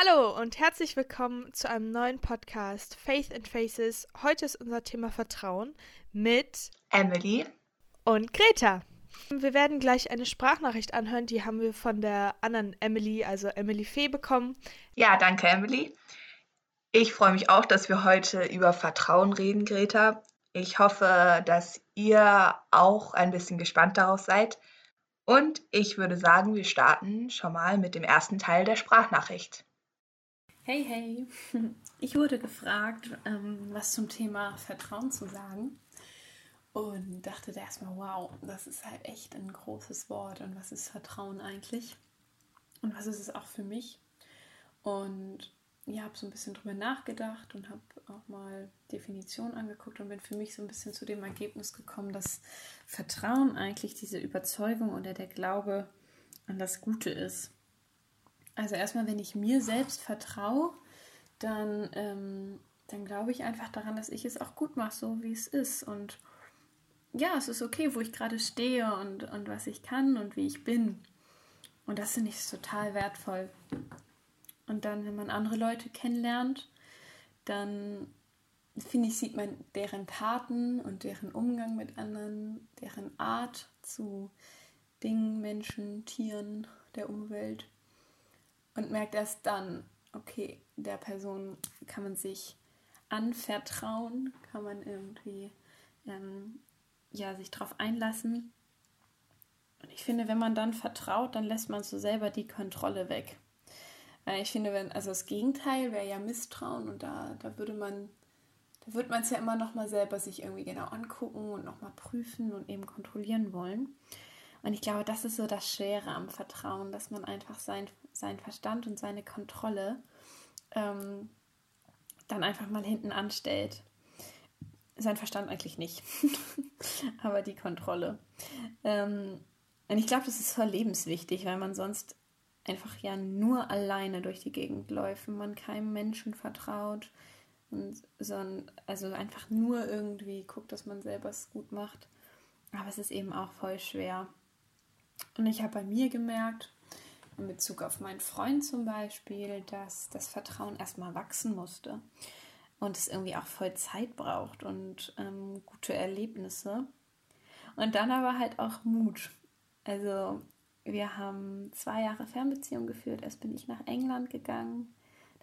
Hallo und herzlich willkommen zu einem neuen Podcast Faith and Faces. Heute ist unser Thema Vertrauen mit Emily und Greta. Wir werden gleich eine Sprachnachricht anhören, die haben wir von der anderen Emily, also Emily Fee, bekommen. Ja, danke, Emily. Ich freue mich auch, dass wir heute über Vertrauen reden, Greta. Ich hoffe, dass ihr auch ein bisschen gespannt darauf seid. Und ich würde sagen, wir starten schon mal mit dem ersten Teil der Sprachnachricht. Hey, hey. Ich wurde gefragt, ähm, was zum Thema Vertrauen zu sagen. Und dachte da erstmal, wow, das ist halt echt ein großes Wort. Und was ist Vertrauen eigentlich? Und was ist es auch für mich? Und ja, habe so ein bisschen drüber nachgedacht und habe auch mal Definitionen angeguckt und bin für mich so ein bisschen zu dem Ergebnis gekommen, dass Vertrauen eigentlich diese Überzeugung oder der Glaube an das Gute ist. Also erstmal, wenn ich mir selbst vertraue, dann, ähm, dann glaube ich einfach daran, dass ich es auch gut mache, so wie es ist. Und ja, es ist okay, wo ich gerade stehe und, und was ich kann und wie ich bin. Und das finde ich total wertvoll. Und dann, wenn man andere Leute kennenlernt, dann finde ich, sieht man deren Taten und deren Umgang mit anderen, deren Art zu Dingen, Menschen, Tieren, der Umwelt und merkt erst dann, okay, der Person kann man sich anvertrauen, kann man irgendwie ähm, ja, sich darauf einlassen. Und ich finde, wenn man dann vertraut, dann lässt man so selber die Kontrolle weg. Ich finde, wenn, also das Gegenteil wäre ja Misstrauen und da, da würde man, da wird man es ja immer nochmal selber sich irgendwie genau angucken und nochmal prüfen und eben kontrollieren wollen. Und ich glaube, das ist so das Schwere am Vertrauen, dass man einfach sein, sein Verstand und seine Kontrolle ähm, dann einfach mal hinten anstellt. Sein Verstand eigentlich nicht, aber die Kontrolle. Ähm, und ich glaube, das ist voll lebenswichtig, weil man sonst einfach ja nur alleine durch die Gegend läuft, man keinem Menschen vertraut und sondern also einfach nur irgendwie guckt, dass man selber es gut macht. Aber es ist eben auch voll schwer. Und ich habe bei mir gemerkt, in Bezug auf meinen Freund zum Beispiel, dass das Vertrauen erstmal wachsen musste und es irgendwie auch voll Zeit braucht und ähm, gute Erlebnisse. Und dann aber halt auch Mut. Also wir haben zwei Jahre Fernbeziehung geführt. Erst bin ich nach England gegangen,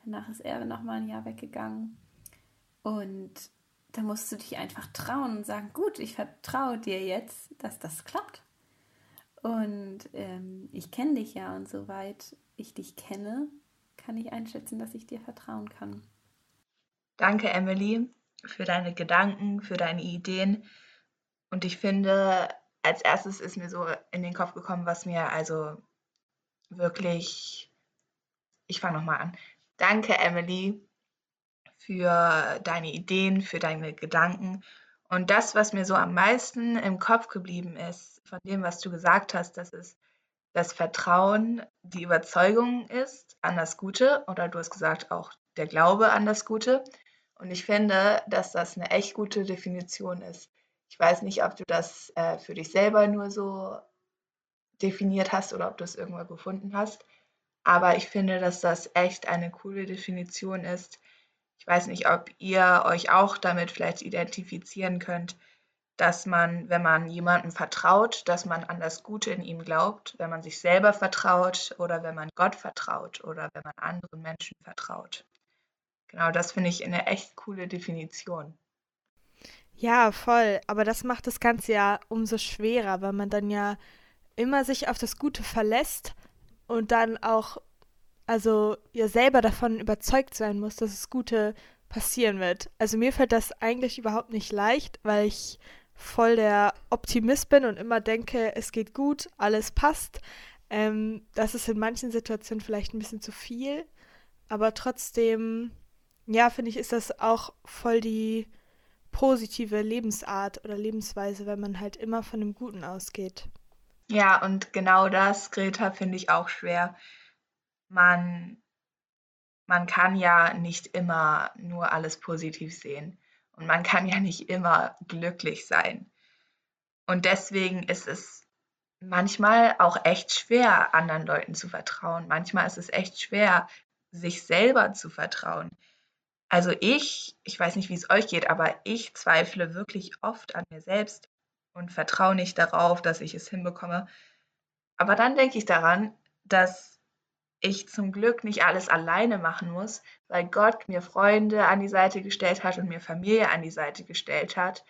danach ist er noch mal ein Jahr weggegangen. Und da musst du dich einfach trauen und sagen, gut, ich vertraue dir jetzt, dass das klappt. Und ähm, ich kenne dich ja und soweit ich dich kenne, kann ich einschätzen, dass ich dir vertrauen kann. Danke, Emily, für deine Gedanken, für deine Ideen. Und ich finde, als erstes ist mir so in den Kopf gekommen, was mir also wirklich. Ich fange nochmal an. Danke, Emily, für deine Ideen, für deine Gedanken. Und das, was mir so am meisten im Kopf geblieben ist, von dem, was du gesagt hast, dass es das Vertrauen, die Überzeugung ist an das Gute oder du hast gesagt auch der Glaube an das Gute. Und ich finde, dass das eine echt gute Definition ist. Ich weiß nicht, ob du das äh, für dich selber nur so definiert hast oder ob du es irgendwo gefunden hast. Aber ich finde, dass das echt eine coole Definition ist. Ich weiß nicht, ob ihr euch auch damit vielleicht identifizieren könnt, dass man, wenn man jemandem vertraut, dass man an das Gute in ihm glaubt, wenn man sich selber vertraut oder wenn man Gott vertraut oder wenn man anderen Menschen vertraut. Genau, das finde ich eine echt coole Definition. Ja, voll. Aber das macht das Ganze ja umso schwerer, weil man dann ja immer sich auf das Gute verlässt und dann auch, also ja selber davon überzeugt sein muss, dass das Gute passieren wird. Also mir fällt das eigentlich überhaupt nicht leicht, weil ich voll der Optimist bin und immer denke, es geht gut, alles passt. Ähm, das ist in manchen Situationen vielleicht ein bisschen zu viel, aber trotzdem, ja, finde ich, ist das auch voll die positive Lebensart oder Lebensweise, wenn man halt immer von dem Guten ausgeht. Ja, und genau das, Greta, finde ich auch schwer. Man, man kann ja nicht immer nur alles positiv sehen. Und man kann ja nicht immer glücklich sein. Und deswegen ist es manchmal auch echt schwer, anderen Leuten zu vertrauen. Manchmal ist es echt schwer, sich selber zu vertrauen. Also ich, ich weiß nicht, wie es euch geht, aber ich zweifle wirklich oft an mir selbst und vertraue nicht darauf, dass ich es hinbekomme. Aber dann denke ich daran, dass ich zum Glück nicht alles alleine machen muss, weil Gott mir Freunde an die Seite gestellt hat und mir Familie an die Seite gestellt hat,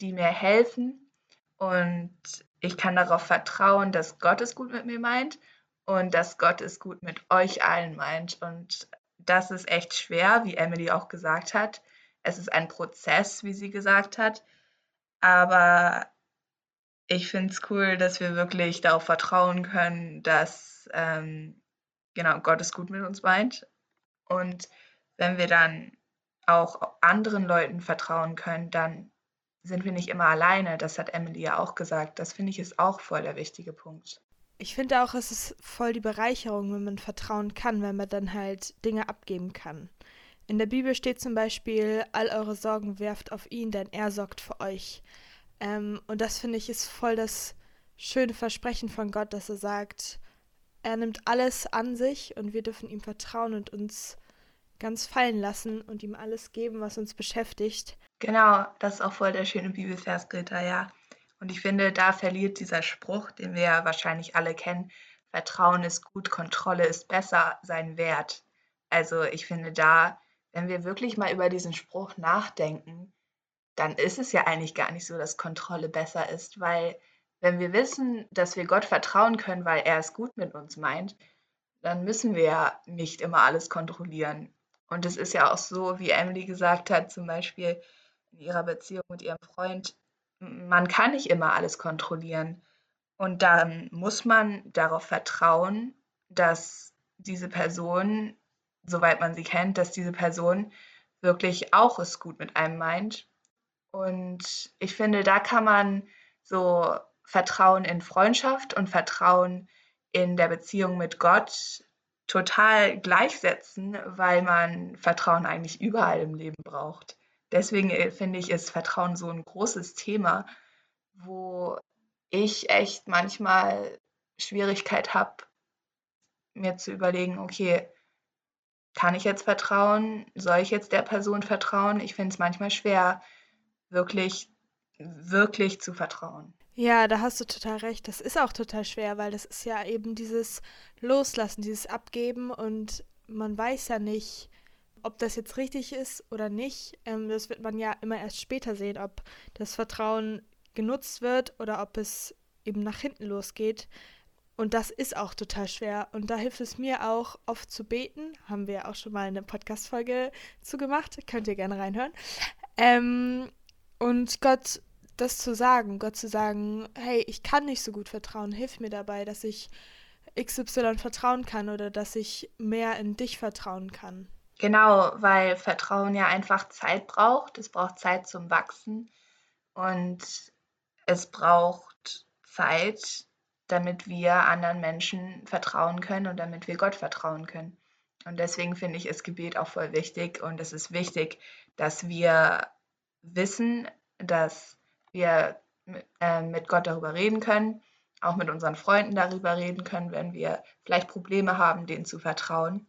die mir helfen. Und ich kann darauf vertrauen, dass Gott es gut mit mir meint und dass Gott es gut mit euch allen meint. Und das ist echt schwer, wie Emily auch gesagt hat. Es ist ein Prozess, wie sie gesagt hat. Aber ich finde es cool, dass wir wirklich darauf vertrauen können, dass ähm, genau Gott es gut mit uns meint. Und wenn wir dann auch anderen Leuten vertrauen können, dann sind wir nicht immer alleine. Das hat Emily ja auch gesagt. Das finde ich ist auch voll der wichtige Punkt. Ich finde auch, es ist voll die Bereicherung, wenn man vertrauen kann, wenn man dann halt Dinge abgeben kann. In der Bibel steht zum Beispiel, all eure Sorgen werft auf ihn, denn er sorgt für euch. Ähm, und das finde ich ist voll das schöne Versprechen von Gott, dass er sagt, er nimmt alles an sich und wir dürfen ihm vertrauen und uns ganz fallen lassen und ihm alles geben, was uns beschäftigt. Genau, das ist auch voll der schöne Bibelvers, Greta, ja. Und ich finde, da verliert dieser Spruch, den wir ja wahrscheinlich alle kennen, Vertrauen ist gut, Kontrolle ist besser, seinen Wert. Also ich finde da, wenn wir wirklich mal über diesen Spruch nachdenken, dann ist es ja eigentlich gar nicht so, dass Kontrolle besser ist, weil wenn wir wissen, dass wir Gott vertrauen können, weil er es gut mit uns meint, dann müssen wir ja nicht immer alles kontrollieren. Und es ist ja auch so, wie Emily gesagt hat, zum Beispiel in ihrer Beziehung mit ihrem Freund, man kann nicht immer alles kontrollieren. Und dann muss man darauf vertrauen, dass diese Person, soweit man sie kennt, dass diese Person wirklich auch es gut mit einem meint und ich finde, da kann man so Vertrauen in Freundschaft und Vertrauen in der Beziehung mit Gott total gleichsetzen, weil man Vertrauen eigentlich überall im Leben braucht. Deswegen äh, finde ich, ist Vertrauen so ein großes Thema, wo ich echt manchmal Schwierigkeit habe, mir zu überlegen, okay, kann ich jetzt vertrauen? Soll ich jetzt der Person vertrauen? Ich finde es manchmal schwer, wirklich, wirklich zu vertrauen. Ja, da hast du total recht. Das ist auch total schwer, weil das ist ja eben dieses Loslassen, dieses Abgeben und man weiß ja nicht, ob das jetzt richtig ist oder nicht. Ähm, das wird man ja immer erst später sehen, ob das Vertrauen genutzt wird oder ob es eben nach hinten losgeht. Und das ist auch total schwer. Und da hilft es mir auch, oft zu beten. Haben wir auch schon mal eine Podcast-Folge zugemacht. Könnt ihr gerne reinhören. Ähm, und Gott das zu sagen, Gott zu sagen, hey, ich kann nicht so gut vertrauen, hilf mir dabei, dass ich XY vertrauen kann oder dass ich mehr in dich vertrauen kann. Genau, weil Vertrauen ja einfach Zeit braucht. Es braucht Zeit zum Wachsen und es braucht Zeit, damit wir anderen Menschen vertrauen können und damit wir Gott vertrauen können. Und deswegen finde ich das Gebet auch voll wichtig und es ist wichtig, dass wir wissen, dass wir äh, mit Gott darüber reden können, auch mit unseren Freunden darüber reden können, wenn wir vielleicht Probleme haben, denen zu vertrauen.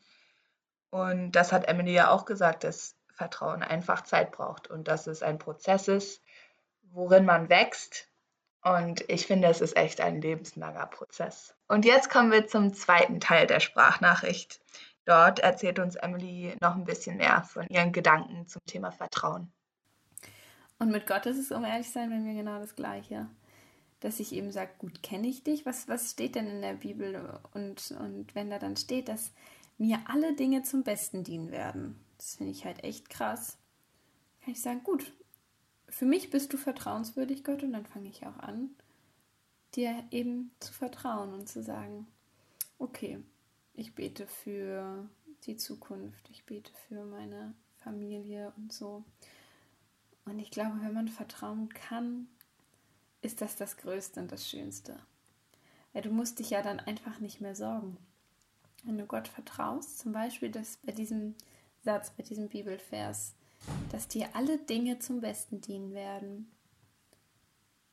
Und das hat Emily ja auch gesagt, dass Vertrauen einfach Zeit braucht und dass es ein Prozess ist, worin man wächst. Und ich finde, es ist echt ein lebenslanger Prozess. Und jetzt kommen wir zum zweiten Teil der Sprachnachricht. Dort erzählt uns Emily noch ein bisschen mehr von ihren Gedanken zum Thema Vertrauen. Und mit Gott ist es, um ehrlich zu sein, bei mir genau das Gleiche. Dass ich eben sage, gut, kenne ich dich? Was, was steht denn in der Bibel? Und, und wenn da dann steht, dass mir alle Dinge zum Besten dienen werden, das finde ich halt echt krass, kann ich sagen, gut, für mich bist du vertrauenswürdig, Gott, und dann fange ich auch an, dir eben zu vertrauen und zu sagen, okay, ich bete für die Zukunft, ich bete für meine Familie und so. Und ich glaube, wenn man vertrauen kann, ist das das Größte und das Schönste. Weil du musst dich ja dann einfach nicht mehr sorgen. Wenn du Gott vertraust, zum Beispiel dass bei diesem Satz, bei diesem Bibelvers, dass dir alle Dinge zum Besten dienen werden,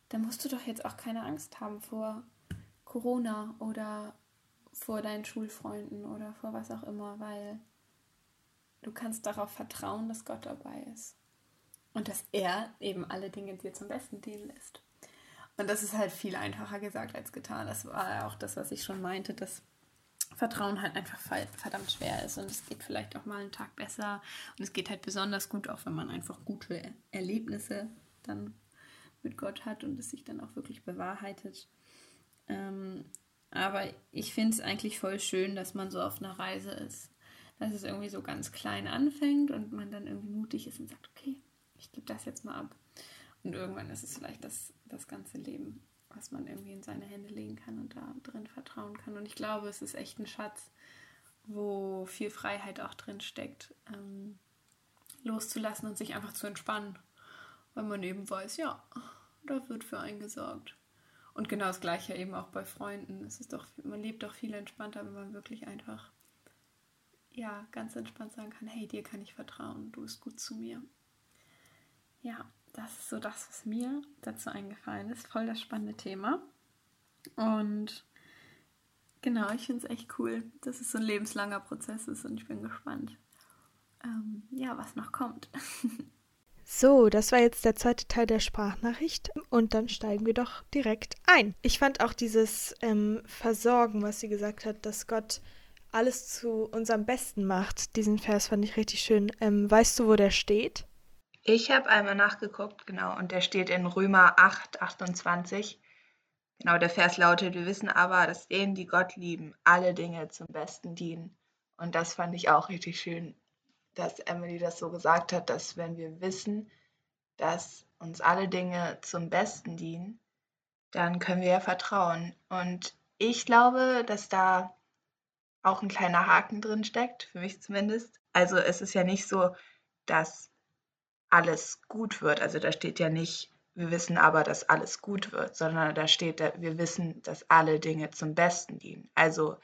dann musst du doch jetzt auch keine Angst haben vor Corona oder vor deinen Schulfreunden oder vor was auch immer, weil du kannst darauf vertrauen, dass Gott dabei ist. Und dass er eben alle Dinge dir zum Besten dienen lässt. Und das ist halt viel einfacher gesagt als getan. Das war auch das, was ich schon meinte, dass Vertrauen halt einfach verdammt schwer ist. Und es geht vielleicht auch mal einen Tag besser. Und es geht halt besonders gut, auch wenn man einfach gute Erlebnisse dann mit Gott hat und es sich dann auch wirklich bewahrheitet. Ähm, aber ich finde es eigentlich voll schön, dass man so auf einer Reise ist. Dass es irgendwie so ganz klein anfängt und man dann irgendwie mutig ist und sagt, okay, ich gebe das jetzt mal ab. Und irgendwann ist es vielleicht das, das ganze Leben, was man irgendwie in seine Hände legen kann und da drin vertrauen kann. Und ich glaube, es ist echt ein Schatz, wo viel Freiheit auch drin steckt, ähm, loszulassen und sich einfach zu entspannen. Weil man eben weiß, ja, da wird für einen gesorgt. Und genau das gleiche eben auch bei Freunden. Es ist doch, man lebt doch viel entspannter, wenn man wirklich einfach ja, ganz entspannt sagen kann, hey, dir kann ich vertrauen, du bist gut zu mir. Ja, das ist so das, was mir dazu eingefallen ist. Voll das spannende Thema. Und genau, ich finde es echt cool, dass es so ein lebenslanger Prozess ist und ich bin gespannt, ähm, ja, was noch kommt. So, das war jetzt der zweite Teil der Sprachnachricht und dann steigen wir doch direkt ein. Ich fand auch dieses ähm, Versorgen, was sie gesagt hat, dass Gott alles zu unserem Besten macht. Diesen Vers fand ich richtig schön. Ähm, weißt du, wo der steht? Ich habe einmal nachgeguckt, genau, und der steht in Römer 8, 28. Genau, der Vers lautet, wir wissen aber, dass denen, die Gott lieben, alle Dinge zum Besten dienen. Und das fand ich auch richtig schön, dass Emily das so gesagt hat, dass wenn wir wissen, dass uns alle Dinge zum Besten dienen, dann können wir ja vertrauen. Und ich glaube, dass da auch ein kleiner Haken drin steckt, für mich zumindest. Also es ist ja nicht so, dass alles gut wird. Also da steht ja nicht, wir wissen aber, dass alles gut wird, sondern da steht, wir wissen, dass alle Dinge zum Besten dienen. Also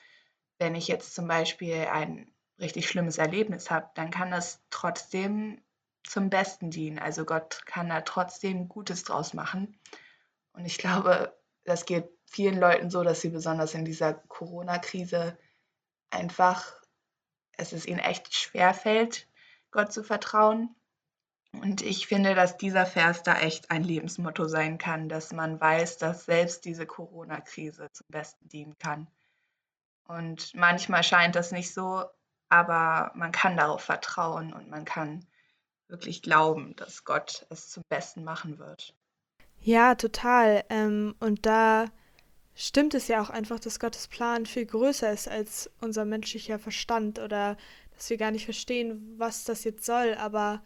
wenn ich jetzt zum Beispiel ein richtig schlimmes Erlebnis habe, dann kann das trotzdem zum Besten dienen. Also Gott kann da trotzdem Gutes draus machen. Und ich glaube, das geht vielen Leuten so, dass sie besonders in dieser Corona-Krise einfach, es ist ihnen echt schwer fällt, Gott zu vertrauen. Und ich finde, dass dieser Vers da echt ein Lebensmotto sein kann, dass man weiß, dass selbst diese Corona-Krise zum Besten dienen kann. Und manchmal scheint das nicht so, aber man kann darauf vertrauen und man kann wirklich glauben, dass Gott es zum Besten machen wird. Ja, total. Ähm, und da stimmt es ja auch einfach, dass Gottes Plan viel größer ist als unser menschlicher Verstand oder dass wir gar nicht verstehen, was das jetzt soll. Aber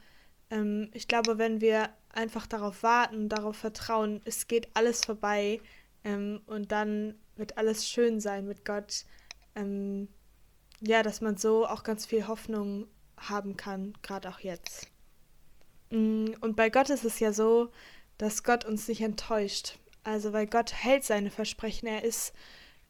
ähm, ich glaube, wenn wir einfach darauf warten, darauf vertrauen, es geht alles vorbei ähm, und dann wird alles schön sein mit Gott, ähm, ja, dass man so auch ganz viel Hoffnung haben kann, gerade auch jetzt. Mm, und bei Gott ist es ja so, dass Gott uns nicht enttäuscht. Also, weil Gott hält seine Versprechen. Er ist,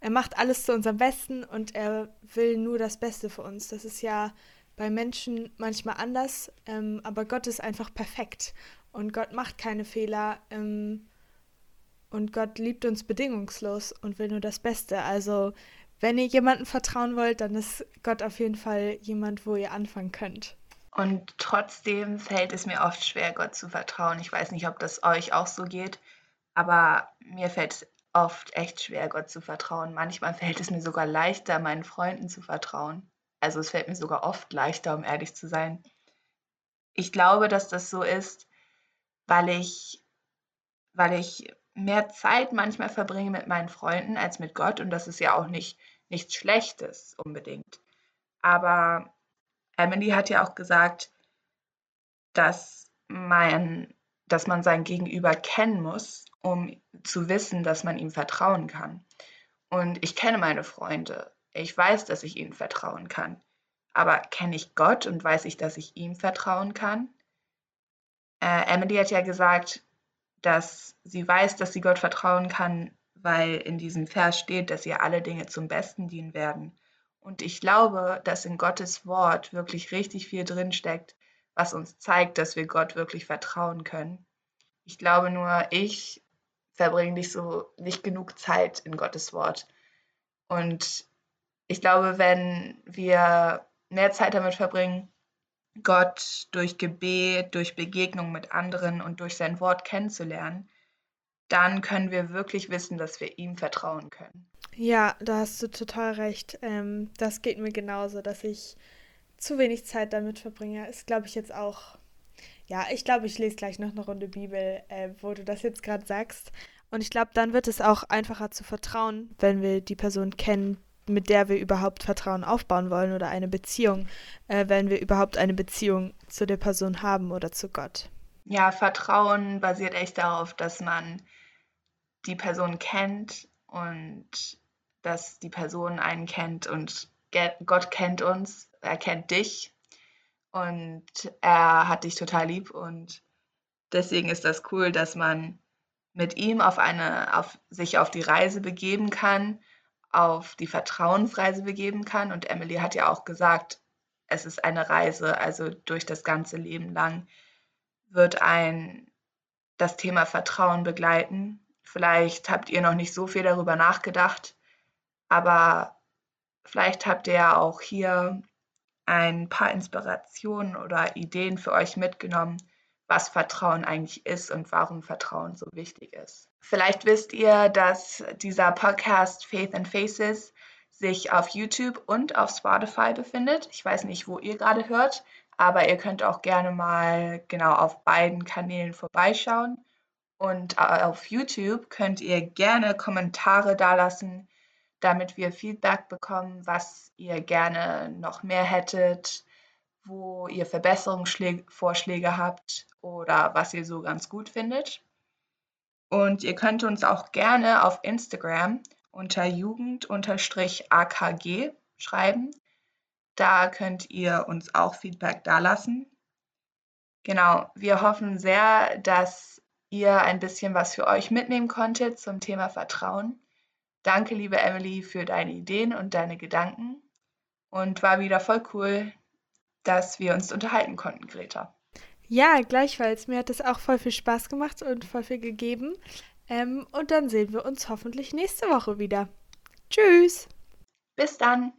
er macht alles zu unserem Besten und er will nur das Beste für uns. Das ist ja bei Menschen manchmal anders, ähm, aber Gott ist einfach perfekt und Gott macht keine Fehler ähm, und Gott liebt uns bedingungslos und will nur das Beste. Also wenn ihr jemandem vertrauen wollt, dann ist Gott auf jeden Fall jemand, wo ihr anfangen könnt. Und trotzdem fällt es mir oft schwer, Gott zu vertrauen. Ich weiß nicht, ob das euch auch so geht, aber mir fällt es oft echt schwer, Gott zu vertrauen. Manchmal fällt es mir sogar leichter, meinen Freunden zu vertrauen. Also es fällt mir sogar oft leichter, um ehrlich zu sein. Ich glaube, dass das so ist, weil ich, weil ich mehr Zeit manchmal verbringe mit meinen Freunden als mit Gott und das ist ja auch nicht nichts Schlechtes unbedingt. Aber Emily hat ja auch gesagt, dass man, dass man sein Gegenüber kennen muss, um zu wissen, dass man ihm vertrauen kann. Und ich kenne meine Freunde. Ich weiß, dass ich ihnen vertrauen kann. Aber kenne ich Gott und weiß ich, dass ich ihm vertrauen kann? Äh, Emily hat ja gesagt, dass sie weiß, dass sie Gott vertrauen kann, weil in diesem Vers steht, dass ihr alle Dinge zum Besten dienen werden. Und ich glaube, dass in Gottes Wort wirklich richtig viel drinsteckt, was uns zeigt, dass wir Gott wirklich vertrauen können. Ich glaube nur, ich verbringe nicht so nicht genug Zeit in Gottes Wort. Und ich glaube, wenn wir mehr Zeit damit verbringen, Gott durch Gebet, durch Begegnung mit anderen und durch sein Wort kennenzulernen, dann können wir wirklich wissen, dass wir ihm vertrauen können. Ja, da hast du total recht. Ähm, das geht mir genauso, dass ich zu wenig Zeit damit verbringe. Ist, glaube ich, jetzt auch. Ja, ich glaube, ich lese gleich noch eine Runde Bibel, äh, wo du das jetzt gerade sagst. Und ich glaube, dann wird es auch einfacher zu vertrauen, wenn wir die Person kennen, mit der wir überhaupt Vertrauen aufbauen wollen oder eine Beziehung, äh, wenn wir überhaupt eine Beziehung zu der Person haben oder zu Gott. Ja, Vertrauen basiert echt darauf, dass man die Person kennt und dass die Person einen kennt und Gott kennt uns, er kennt dich und er hat dich total lieb und deswegen ist das cool, dass man mit ihm auf eine, auf sich auf die Reise begeben kann, auf die Vertrauensreise begeben kann. Und Emily hat ja auch gesagt, es ist eine Reise, also durch das ganze Leben lang wird ein das Thema Vertrauen begleiten. Vielleicht habt ihr noch nicht so viel darüber nachgedacht, aber vielleicht habt ihr auch hier ein paar Inspirationen oder Ideen für euch mitgenommen, was Vertrauen eigentlich ist und warum Vertrauen so wichtig ist. Vielleicht wisst ihr, dass dieser Podcast Faith and Faces sich auf YouTube und auf Spotify befindet. Ich weiß nicht, wo ihr gerade hört, aber ihr könnt auch gerne mal genau auf beiden Kanälen vorbeischauen. Und auf YouTube könnt ihr gerne Kommentare dalassen, damit wir Feedback bekommen, was ihr gerne noch mehr hättet, wo ihr Verbesserungsvorschläge habt oder was ihr so ganz gut findet. Und ihr könnt uns auch gerne auf Instagram unter jugend-akg schreiben. Da könnt ihr uns auch Feedback dalassen. Genau, wir hoffen sehr, dass ihr ein bisschen was für euch mitnehmen konntet zum Thema Vertrauen. Danke, liebe Emily, für deine Ideen und deine Gedanken. Und war wieder voll cool, dass wir uns unterhalten konnten, Greta. Ja, gleichfalls. Mir hat es auch voll viel Spaß gemacht und voll viel gegeben. Ähm, und dann sehen wir uns hoffentlich nächste Woche wieder. Tschüss. Bis dann.